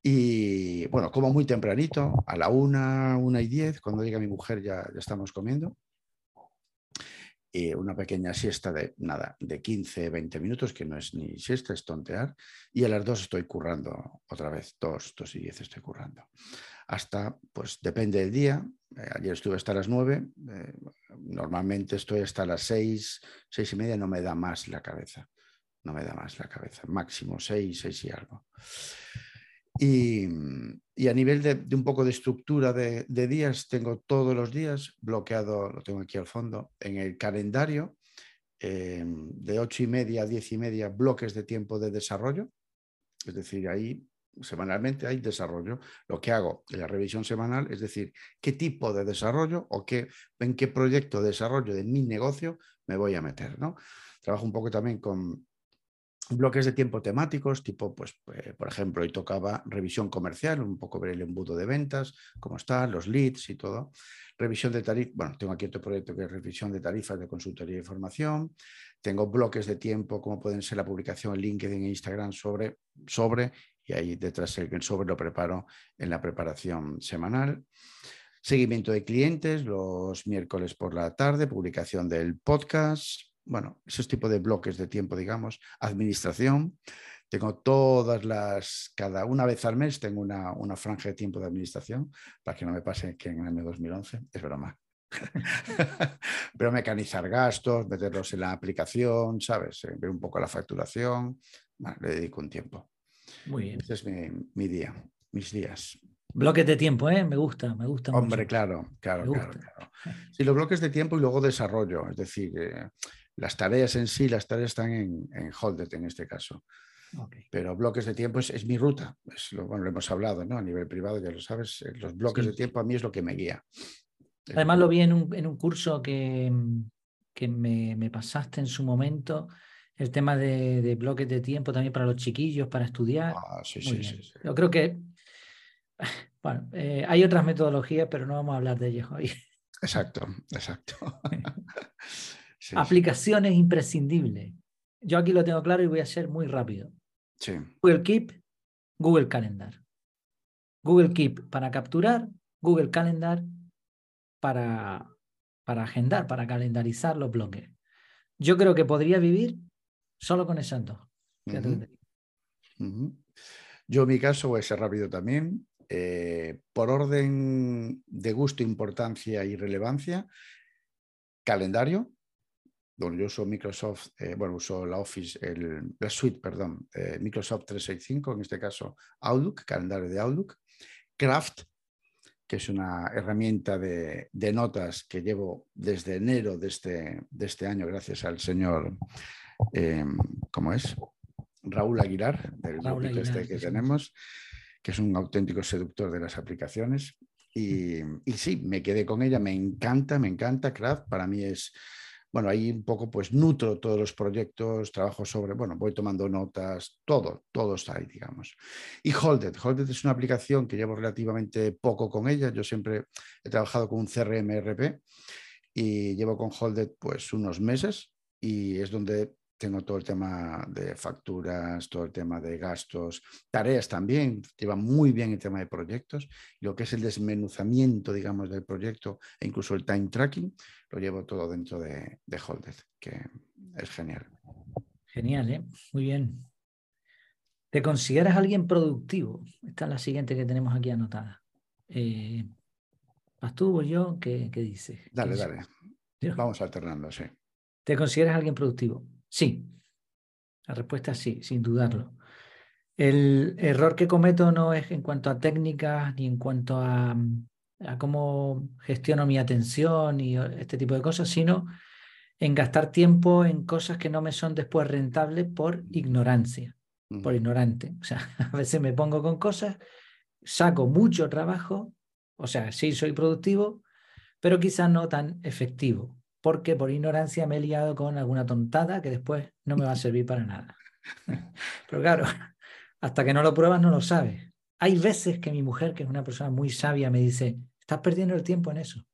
Y bueno, como muy tempranito, a la una, una y diez, cuando llega mi mujer ya estamos comiendo. Y una pequeña siesta de nada, de 15, 20 minutos, que no es ni siesta, es tontear. Y a las dos estoy currando otra vez, dos, dos y diez estoy currando. Hasta, pues depende del día. Eh, ayer estuve hasta las nueve, eh, normalmente estoy hasta las seis, seis y media, no me da más la cabeza. No me da más la cabeza, máximo seis, seis y algo. Y, a nivel de, un poco de estructura de, días, tengo todos los días bloqueado, lo tengo aquí al fondo, en el calendario, em, de ocho y media a diez y media, bloques de tiempo de desarrollo. Es decir, ahí semanalmente hay desarrollo. Lo que hago en la revisión semanal es decir, qué tipo de desarrollo o qué, en qué proyecto de desarrollo de mi negocio me voy a meter. ¿no? Trabajo un poco también con bloques de tiempo temáticos, tipo, pues, eh, por ejemplo, hoy tocaba revisión comercial, un poco ver el embudo de ventas, cómo está, los leads y todo. Revisión de tarifas, bueno, tengo aquí otro proyecto que es revisión de tarifas de consultoría y formación. Tengo bloques de tiempo, como pueden ser la publicación en LinkedIn e Instagram sobre, sobre y ahí detrás el sobre lo preparo en la preparación semanal. Seguimiento de clientes los miércoles por la tarde, publicación del podcast, bueno, esos tipos de bloques de tiempo, digamos, administración. Tengo todas las, cada una vez al mes tengo una, una franja de tiempo de administración para que no me pase que en el año 2011, es broma. (laughs) Pero mecanizar gastos, meterlos en la aplicación, ¿sabes? Eh, ver un poco la facturación, le dedico un tiempo. Muy bien. Este es mi, día, mis días. Bloques de tiempo, ¿eh? Me gusta, me gusta. Hombre, claro, claro, claro, Sí, los bloques de tiempo y luego desarrollo, es decir, eh, las tareas en sí, las tareas están en, en Holded en este caso. Pero bloques de tiempo es, mi ruta, es lo, bueno, lo hemos hablado, ¿no? A nivel privado, ya lo sabes, eh, los bloques de tiempo a mí es lo que me guía. Además lo vi en un, en un curso que, que me, me, pasaste en su momento, el tema de, bloques de tiempo también para los chiquillos, para estudiar. Ah, sí, sí, sí, Yo creo que, (laughs) bueno, eh, hay otras metodologías, pero no vamos a hablar de ellas hoy. Exacto, exacto. (laughs) Aplicaciones imprescindibles. Yo aquí lo tengo claro y voy a ser muy rápido. Google Keep, Google Calendar. Google Keep para capturar, Google Calendar para, para agendar, para calendarizar los bloques. Yo creo que podría vivir solo con esas dos. Yo en mi caso voy a ser rápido también. Eh, por orden de gusto, importancia y relevancia, calendario, donde yo uso Microsoft, eh, bueno, uso la Office, el, la suite, perdón, eh, Microsoft 365, en este caso Outlook, calendario de Outlook, Craft, que es una herramienta de, notas que llevo desde enero de este, de este año, gracias al señor, eh, ¿cómo es? Raúl Aguilar, del grupo este que tenemos, que es un auténtico seductor de las aplicaciones. Y, y sí, me quedé con ella, me encanta, me encanta Craft, para mí es bueno, ahí un poco pues nutro todos los proyectos, trabajo sobre, bueno, voy tomando notas, todo, todo está ahí, digamos. Y Holded, Holded es una aplicación que llevo relativamente poco con ella, yo siempre he trabajado con un CRM RP y llevo con Holded pues unos meses y es donde tengo todo el tema de facturas, todo el tema de gastos, tareas también, lleva muy bien el tema de proyectos, lo que es el desmenuzamiento, digamos, del proyecto e incluso el time tracking, lo llevo todo dentro de, de Holded, que es genial. Genial, ¿eh? Muy bien. ¿Te consideras alguien productivo? Esta es la siguiente que tenemos aquí anotada. Eh, ¿Vas tú o yo? ¿Qué, qué dices? Dale, dale. Vamos alternando, sí. ¿Te consideras alguien productivo? Sí. La respuesta es sí, sin dudarlo. El error que cometo no es en cuanto a técnicas ni en cuanto a, a cómo gestiono mi atención y este tipo de cosas, sino en gastar tiempo en cosas que no me son después rentables por ignorancia, por ignorante. O sea, (laughs) a veces me pongo con cosas, saco mucho trabajo, o sea, sí soy productivo, pero quizás no tan efectivo, porque por ignorancia me he liado con alguna tontada que después no me va a servir para nada. (laughs) Pero claro, hasta que no lo pruebas no lo sabes. Hay veces que mi mujer, que es una persona muy sabia, me dice, estás perdiendo el tiempo en eso.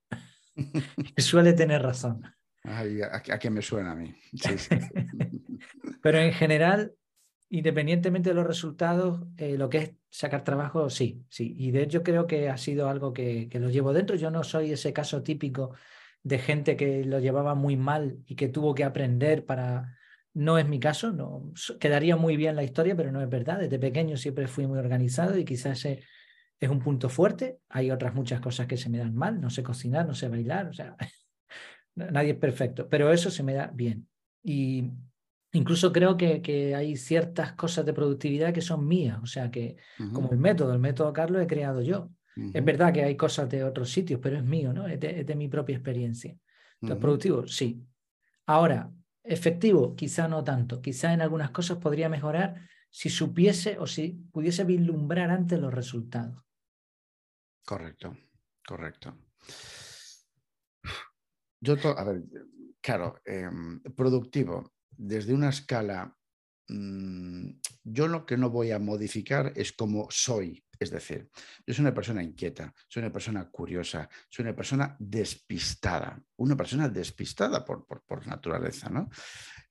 (laughs) y suele tener razón. Ay, a, qué me suena a mí. (laughs) Pero en general, independientemente de los resultados, eh, lo que es sacar trabajo, sí, sí. Y de hecho creo que ha sido algo que, que, lo llevo dentro. Yo no soy ese caso típico de gente que lo llevaba muy mal y que tuvo que aprender para... No es mi caso, no quedaría muy bien la historia, pero no es verdad. Desde pequeño siempre fui muy organizado y quizás es un punto fuerte. Hay otras muchas cosas que se me dan mal. No sé cocinar, no sé bailar, o sea, (laughs) nadie es perfecto, pero eso se me da bien. Y incluso creo que, que hay ciertas cosas de productividad que son mías, o sea, que como el método, el método Carlos he creado yo. Es verdad que hay cosas de otros sitios, pero es mío, ¿no? Es de, mi propia experiencia. Entonces, productivo, sí. Ahora, efectivo, quizá no tanto. Quizá en algunas cosas podría mejorar si supiese o si pudiese vislumbrar antes los resultados. Correcto, correcto. Yo, a ver, claro, em, productivo, desde una escala, mm, yo lo que no voy a modificar es como soy. Es decir, yo soy una persona inquieta, soy una persona curiosa, soy una persona despistada, una persona despistada por, por, naturaleza, ¿no?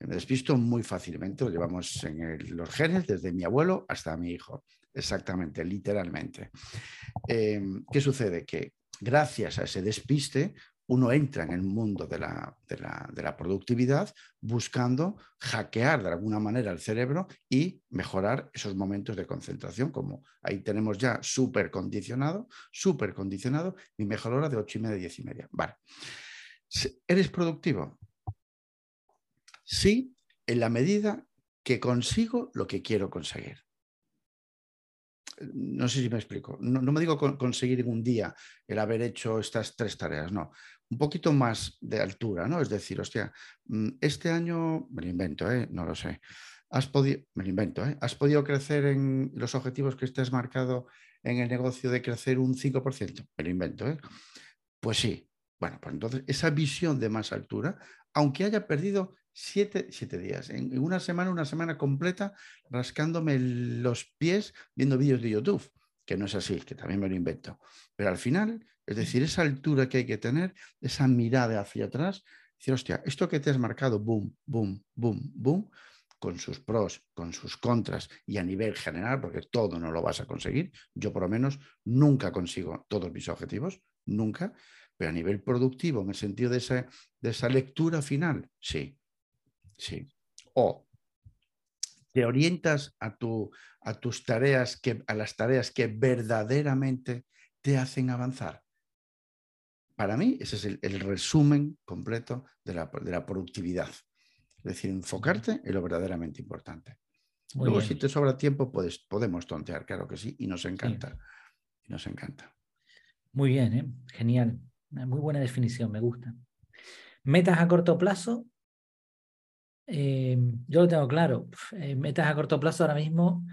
Me despisto muy fácilmente, lo llevamos en los genes desde mi abuelo hasta mi hijo, exactamente, literalmente. Em, ¿Qué sucede? Que gracias a ese despiste uno entra en el mundo de la, productividad buscando hackear de alguna manera el cerebro y mejorar esos momentos de concentración, como ahí tenemos ya súper condicionado, súper condicionado, mi mejor hora de ocho y media, diez y media. Vale. ¿Eres productivo? Sí, en la medida que consigo lo que quiero conseguir no sé si me explico. No, me digo conseguir en un día el haber hecho estas tres tareas, no. Un poquito más de altura, ¿no? Es decir, hostia, mm, este año, me lo invento, ¿eh? no lo sé. Has podido, me lo invento, ¿eh? ¿Has podido crecer en los objetivos que estés marcado en el negocio de crecer un 5%? Me lo invento, ¿eh? Pues sí. Bueno, pues entonces esa visión de más altura, aunque haya perdido siete, días, en, una semana, una semana completa, rascándome los pies viendo vídeos de YouTube, que no es así, que también me lo invento. Pero al final, es decir, esa altura que hay que tener, esa mirada hacia atrás, decir, hostia, esto que te has marcado, boom, boom, boom, boom, con sus pros, con sus contras y a nivel general, porque todo no lo vas a conseguir. Yo por lo menos nunca consigo todos mis objetivos, nunca, pero a nivel productivo, en el sentido de esa, de esa lectura final, sí, Sí. O te orientas a, tu, a tus tareas, que, a las tareas que verdaderamente te hacen avanzar. Para mí, ese es el, resumen completo de la, de la, productividad. Es decir, enfocarte en lo verdaderamente importante. Luego, si te sobra tiempo, puedes, podemos tontear, claro que sí, y nos encanta. Y nos encanta. Muy bien, ¿eh? genial. Muy buena definición, me gusta. Metas a corto plazo Em, yo lo tengo claro. Eh, metas a corto plazo ahora mismo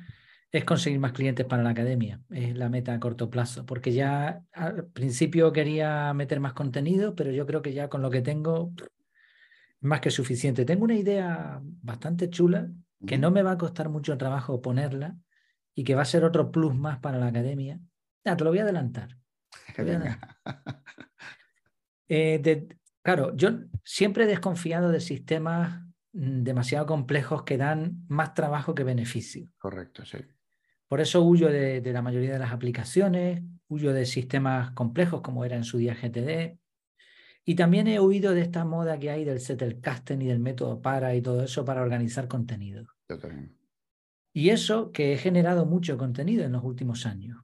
es conseguir más clientes para la academia. Es la meta a corto plazo, porque ya al principio quería meter más contenido, pero yo creo que ya con lo que tengo es más que suficiente. Tengo una idea bastante chula que no me va a costar mucho trabajo ponerla y que va a ser otro plus más para la academia. Ya, te lo voy a adelantar. (laughs) Eh, claro, yo siempre he desconfiado de sistemas Mm, demasiado complejos que dan más trabajo que beneficio. Correcto, sí. Por eso huyo de, la mayoría de las aplicaciones, huyo de sistemas complejos como era en su día GTD. Y también he huido de esta moda que hay del Zettelkasten y del método para y todo eso para organizar contenido. Y eso que he generado mucho contenido en los últimos años.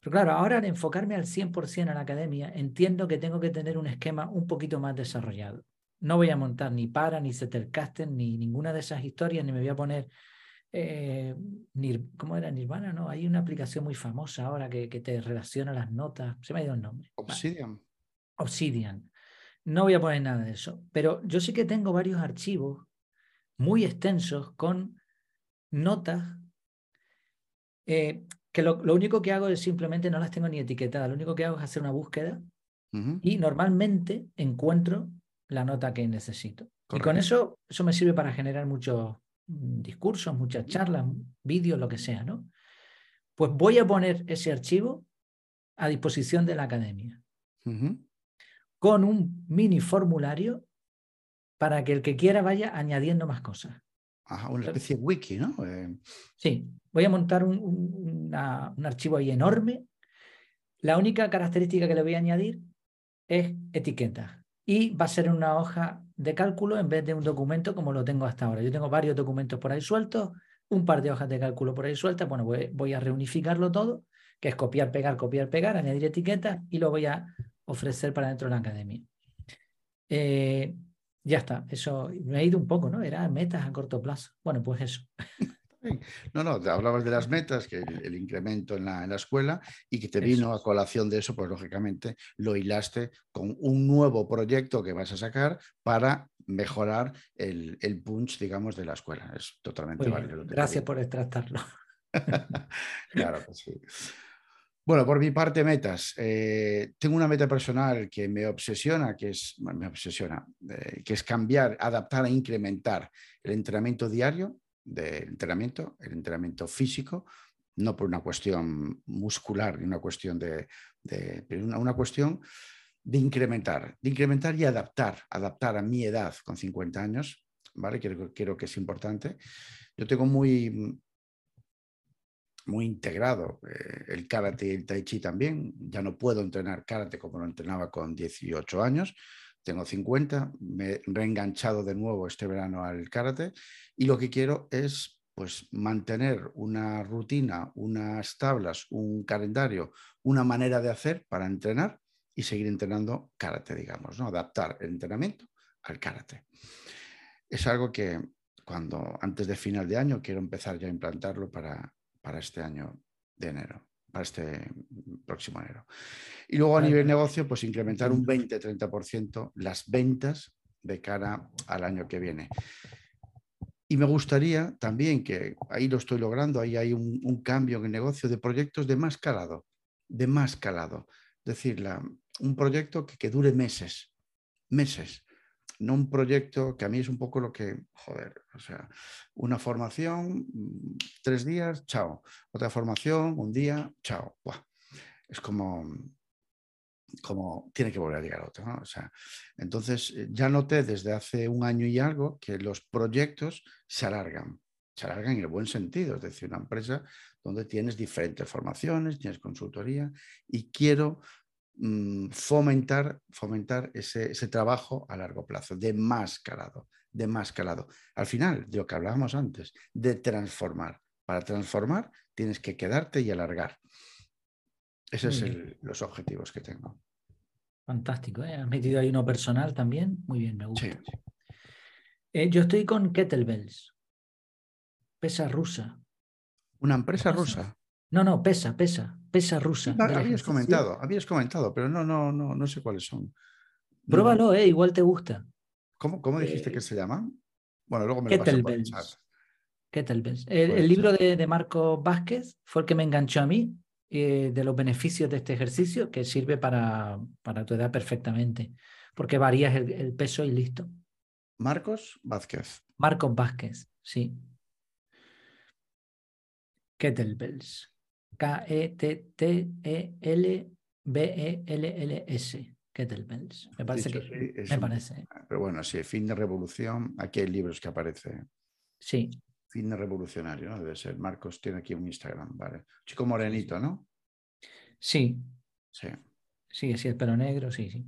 Pero claro, ahora al enfocarme al 100% a la academia, entiendo que tengo que tener un esquema un poquito más desarrollado. no voy a montar ni para, ni Zettelkasten, ni ninguna de esas historias, ni me voy a poner, eh, ¿cómo era Nirvana? No, hay una aplicación muy famosa ahora que, que, te relaciona las notas, se me ha ido el nombre. Obsidian. Obsidian. No voy a poner nada de eso, pero yo sí que tengo varios archivos muy extensos con notas eh, que lo, único que hago es simplemente no las tengo ni etiquetadas, lo único que hago es hacer una búsqueda y normalmente encuentro la nota que necesito. Y con eso, eso me sirve para generar muchos mm, discursos, muchas charlas, vídeos, lo que sea, ¿no? Pues voy a poner ese archivo a disposición de la academia con un mini formulario para que el que quiera vaya añadiendo más cosas. Ajá, una especie de wiki, ¿no? Eh, sí, voy a montar un, archivo ahí enorme. La única característica que le voy a añadir es etiqueta y va a ser una hoja de cálculo en vez de un documento como lo tengo hasta ahora. Yo tengo varios documentos por ahí sueltos, un par de hojas de cálculo por ahí sueltas. Bueno, voy, voy a reunificarlo todo, que es copiar, pegar, copiar, pegar, añadir etiquetas y lo voy a ofrecer para dentro de la academia. Eh, ya está, eso me ha ido un poco, ¿no? Era metas a corto plazo. Bueno, pues eso. (laughs) No, no, te hablabas de las metas, que el, incremento en la, escuela y que te vino a colación de eso, pues lógicamente lo hilaste con un nuevo proyecto que vas a sacar para mejorar el, punch, digamos, de la escuela. Es totalmente válido. Gracias por extractarlo. (laughs) claro que sí. Bueno, por mi parte, metas. Eh, tengo una meta personal que me obsesiona, que es, me obsesiona, eh, que es cambiar, adaptar e incrementar el entrenamiento diario del entrenamiento, el entrenamiento físico, no por una cuestión muscular ni una cuestión de, una, cuestión de incrementar, de incrementar y adaptar, adaptar a mi edad con 50 años, ¿vale? Quiero, quiero que es importante. Yo tengo muy muy integrado eh, el karate y el tai chi también. Ya no puedo entrenar karate como lo entrenaba con 18 años. Tengo 50, me he reenganchado de nuevo este verano al karate y lo que quiero es pues mantener una rutina, unas tablas, un calendario, una manera de hacer para entrenar y seguir entrenando karate, digamos, ¿no? adaptar el entrenamiento al karate. Es algo que cuando antes de final de año quiero empezar ya a implantarlo para, para este año de enero, para este próximo enero. Y luego a nivel negocio, pues incrementar un 20-30% las ventas de cara al año que viene. Y me gustaría también que ahí lo estoy logrando, ahí hay un, cambio en el negocio de proyectos de más calado, de más calado. Es decir, un proyecto que, que dure meses, meses no un proyecto que a mí es un poco lo que, joder, o sea, una formación, mm, tres días, chao. Otra formación, un día, chao. Es como, como tiene que volver a llegar otro. ¿no? O sea, entonces, eh, ya noté desde hace un año y algo que los proyectos se alargan. Se alargan en el buen sentido, es decir, una empresa donde tienes diferentes formaciones, tienes consultoría y quiero Mm, fomentar, fomentar ese, trabajo a largo plazo, de más calado, de más calado. Al final, de lo que hablábamos antes, de transformar. Para transformar tienes que quedarte y alargar. Esos son los objetivos que tengo. Fantástico, ¿eh? has metido ahí uno personal también. Muy bien, me gusta. Eh, yo estoy con Kettlebells, pesa rusa. ¿Una empresa rusa? No, no, pesa, pesa, pesa rusa. habías comentado, habías comentado, pero no, no, no, no sé cuáles son. Pruébalo, eh, igual te gusta. ¿Cómo, cómo dijiste que eh, se llaman? Bueno, luego me lo por el chat. Kettlebells. El, el libro de, de, Marco Vázquez fue el que me enganchó a mí eh, de los beneficios de este ejercicio, que sirve para, para tu edad perfectamente, porque varías el, el peso y listo. Marcos Vázquez. Marcos Vázquez, sí. Kettlebells. K-E-T-T-E-L-B-E-L-L-S. Kettlebells. Me parece que. me parece. Pero bueno, sí, fin de revolución. Aquí hay libros que aparecen. Sí. Fin de revolucionario, ¿no? Debe ser. Marcos tiene aquí un Instagram, ¿vale? Chico morenito, ¿no? Sí. Sí. Sí, sí, el pelo negro, sí, sí.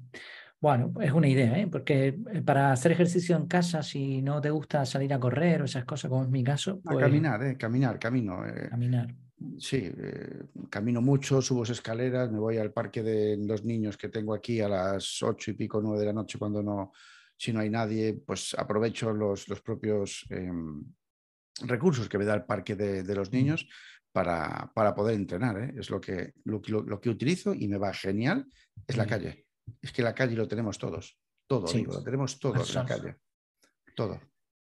Bueno, es una idea, ¿eh? porque eh, para hacer ejercicio en casa, si no te gusta salir a correr o esas cosas, como es mi caso. Pues... caminar, ¿eh? caminar, camino. Eh. Caminar. Sí, eh, camino mucho, subo escaleras, me voy al parque de los niños que tengo aquí a las ocho y pico, nueve de la noche cuando no, Si no hay nadie, pues aprovecho los, propios em, recursos que me da el parque de, los niños para, poder entrenar. ¿eh? Es lo que, lo, que utilizo y me va genial, es la calle. Es que la calle lo tenemos todos. Todo, digo, lo tenemos todo en la calle. Todo.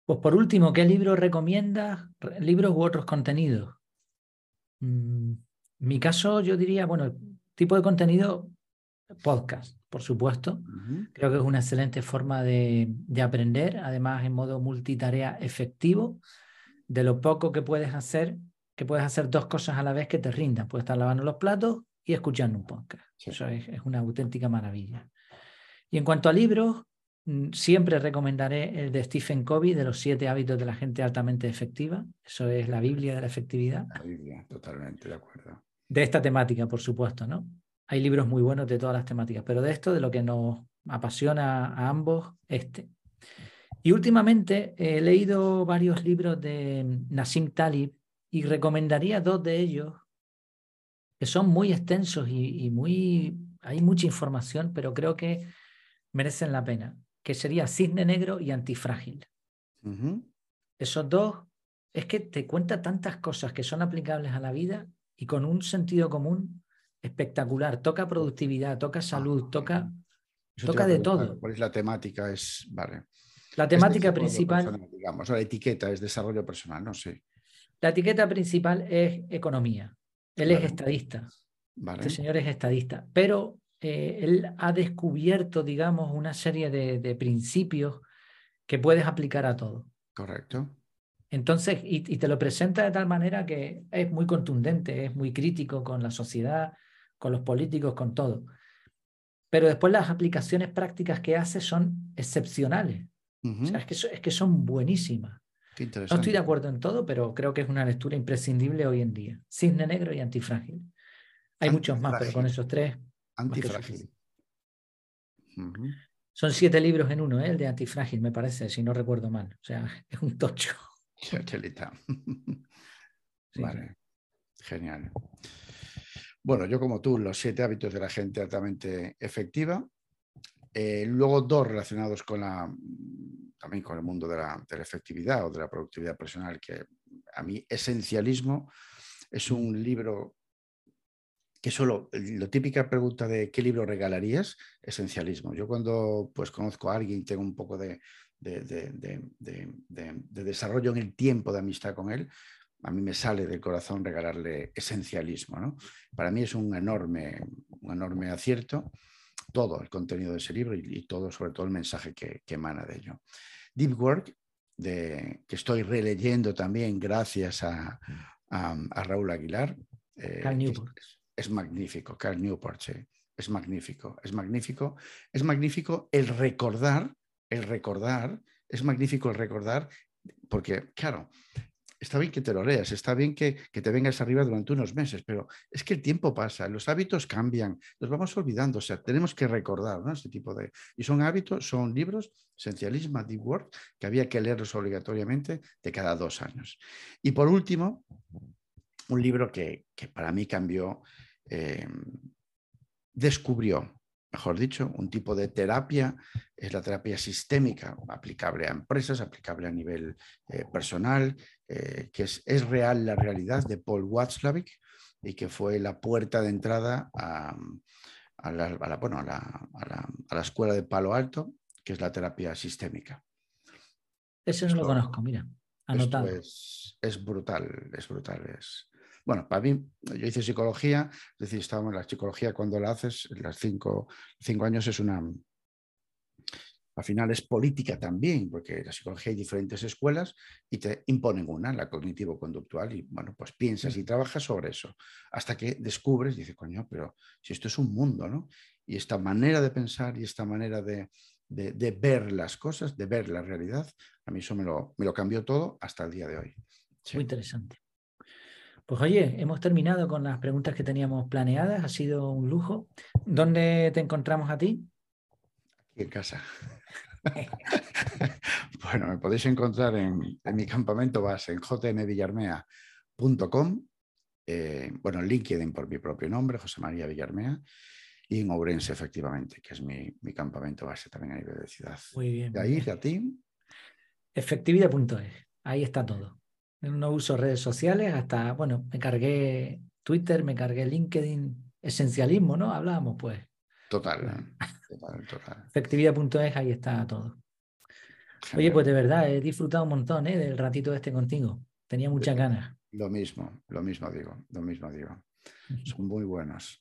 Pues por último, ¿qué libro recomiendas? ¿Libros u otros contenidos? Mm, mi caso, yo diría, bueno, tipo de contenido, podcast, por supuesto. Creo que es una excelente forma de, de, aprender, además en modo multitarea efectivo, de lo poco que puedes hacer, que puedes hacer dos cosas a la vez que te rindan. Puedes estar lavando los platos y escuchando un podcast. Eso es, es, una auténtica maravilla. Y en cuanto a libros, siempre recomendaré el de Stephen Covey, de los siete hábitos de la gente altamente efectiva. Eso es la Biblia de la efectividad. La Biblia, totalmente de acuerdo. De esta temática, por supuesto, ¿no? Hay libros muy buenos de todas las temáticas, pero de esto, de lo que nos apasiona a ambos, este. Y últimamente he leído varios libros de Nassim Talib y recomendaría dos de ellos que son muy extensos y, muy... Hay mucha información, pero creo que merecen la pena, que sería Cisne Negro y Antifrágil. Esos dos, es que te cuenta tantas cosas que son aplicables a la vida y con un sentido común espectacular. Toca productividad, toca ah, salud, toca, toca de todo. ¿Cuál es la temática? Es, vale. La temática principal. digamos, la etiqueta es desarrollo personal, no sé. La etiqueta principal es economía. Él es estadista. Este señor es estadista. Pero eh, él ha descubierto, digamos, una serie de, de, principios que puedes aplicar a todo. Correcto. Entonces, y, te lo presenta de tal manera que es muy contundente, es muy crítico con la sociedad, con los políticos, con todo. Pero después las aplicaciones prácticas que hace son excepcionales. o sea, es que, es que son buenísimas. no estoy de acuerdo en todo, pero creo que es una lectura imprescindible hoy en día. Cisne negro y antifrágil. Hay muchos más, pero con esos tres. Antifrágil. Son siete libros en uno, ¿eh? el de antifrágil, me parece, si no recuerdo mal. O sea, (laughs) es un tocho. (laughs) vale, genial. Bueno, yo como tú, los siete hábitos de la gente altamente efectiva. Eh, luego dos relacionados con la, también con el mundo de la, efectividad o de la productividad personal, que a mí esencialismo es un libro que solo, la típica pregunta de qué libro regalarías, esencialismo. Yo cuando pues conozco a alguien, tengo un poco de, de, desarrollo en el tiempo de amistad con él, a mí me sale del corazón regalarle esencialismo. ¿no? Para mí es un enorme, un enorme acierto todo el contenido de ese libro y, todo, sobre todo el mensaje que, emana de ello. Deep Work, de, que estoy releyendo también gracias a, Raúl Aguilar. Eh, es, magnífico, Carl Newport, sí, es magnífico, es magnífico, es magnífico el recordar el recordar, es magnífico el recordar, porque, claro, está bien que te lo leas, está bien que, te vengas arriba durante unos meses, pero es que el tiempo pasa, los hábitos cambian, los vamos olvidando, o sea, tenemos que recordar ¿no? este tipo de... Y son hábitos, son libros, Esencialismo, Deep Work, que había que leerlos obligatoriamente de cada dos años. Y por último, un libro que, para mí cambió, eh, descubrió mejor dicho, un tipo de terapia, es la terapia sistémica, aplicable a empresas, aplicable a nivel eh, personal, eh, que es, es, real la realidad de Paul Watzlawick y que fue la puerta de entrada a, la, bueno, a, la, escuela de Palo Alto, que es la terapia sistémica. Ese no lo conozco, mira, anotado. Es, es, brutal, es brutal, es, bueno, para mí, yo hice psicología, es decir, estábamos en la psicología cuando la haces, las cinco, cinco años es una, al final es política también, porque la psicología hay diferentes escuelas y te imponen una, la cognitivo-conductual, y bueno, pues piensas y trabajas sobre eso, hasta que descubres, dices, coño, pero si esto es un mundo, ¿no? Y esta manera de pensar y esta manera de, ver las cosas, de ver la realidad, a mí eso me lo, me lo cambió todo hasta el día de hoy. Muy interesante. Pues oye, hemos terminado con las preguntas que teníamos planeadas, ha sido un lujo. ¿Dónde te encontramos a ti? Aquí en casa. (laughs) bueno, me podéis encontrar en, mi campamento base en jmvillarmea.com, eh, bueno, LinkedIn por mi propio nombre, José María Villarmea, y en Ourense, efectivamente, que es mi, mi campamento base también a nivel de ciudad. Muy bien. De ahí, de a ti, Efectividad.es. Ahí está todo. No uso redes sociales hasta, bueno, me cargué Twitter, me cargué LinkedIn, esencialismo, ¿no? Hablábamos, pues. total, total, total. Efectividad.es, ahí está todo. Oye, pues de verdad, he disfrutado un montón ¿eh? del ratito este contigo. Tenía muchas ganas. Lo mismo, lo mismo digo, lo mismo digo. Son muy buenos.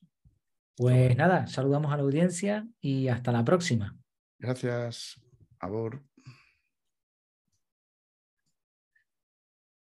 Pues nada, saludamos a la audiencia y hasta la próxima. Gracias, Abor.